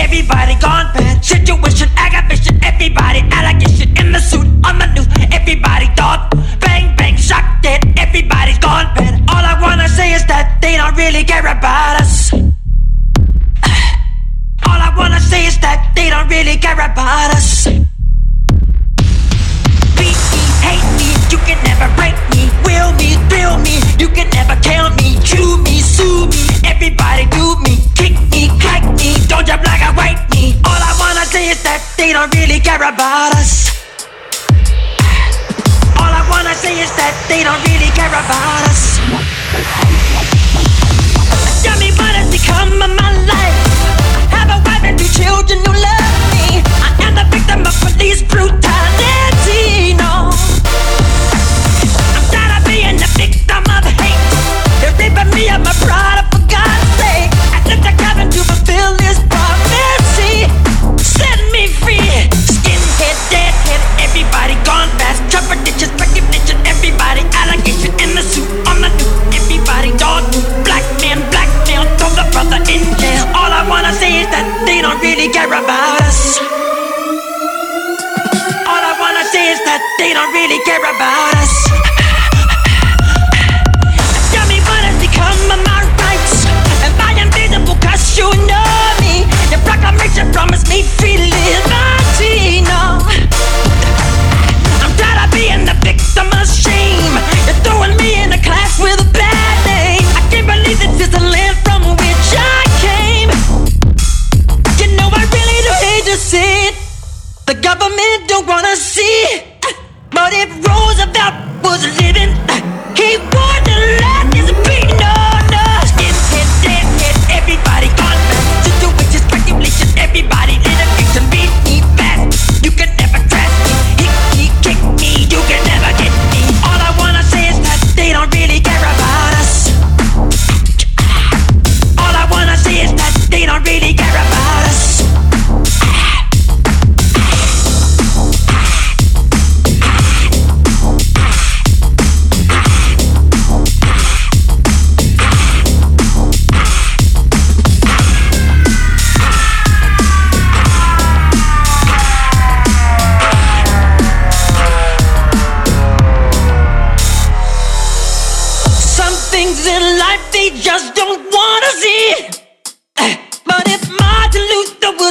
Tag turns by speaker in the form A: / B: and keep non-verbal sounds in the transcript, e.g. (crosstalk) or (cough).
A: everybody gone bad. Situation, aggravation, everybody allegation in the suit on the news. Everybody thought, bang bang, shock dead. Everybody's gone bad. All I wanna say is that they don't really care about us. (sighs) All I wanna say is that they don't really care about us. Really care about us. All I wanna say is that they don't really care about us. They don't really care about us. Tell me what has become of my rights. Am I invisible cause you know me? Your proclamation promised me free liberty. No. I'm tired of being the victim of shame. You're throwing me in a class with a bad name. I can't believe this is the land from which I came. You know I really do hate to see it. The government don't wanna see. But if Roosevelt was living, he wouldn't let this be known. Skinhead, things in life they just don't wanna see. Eh, But if was living, he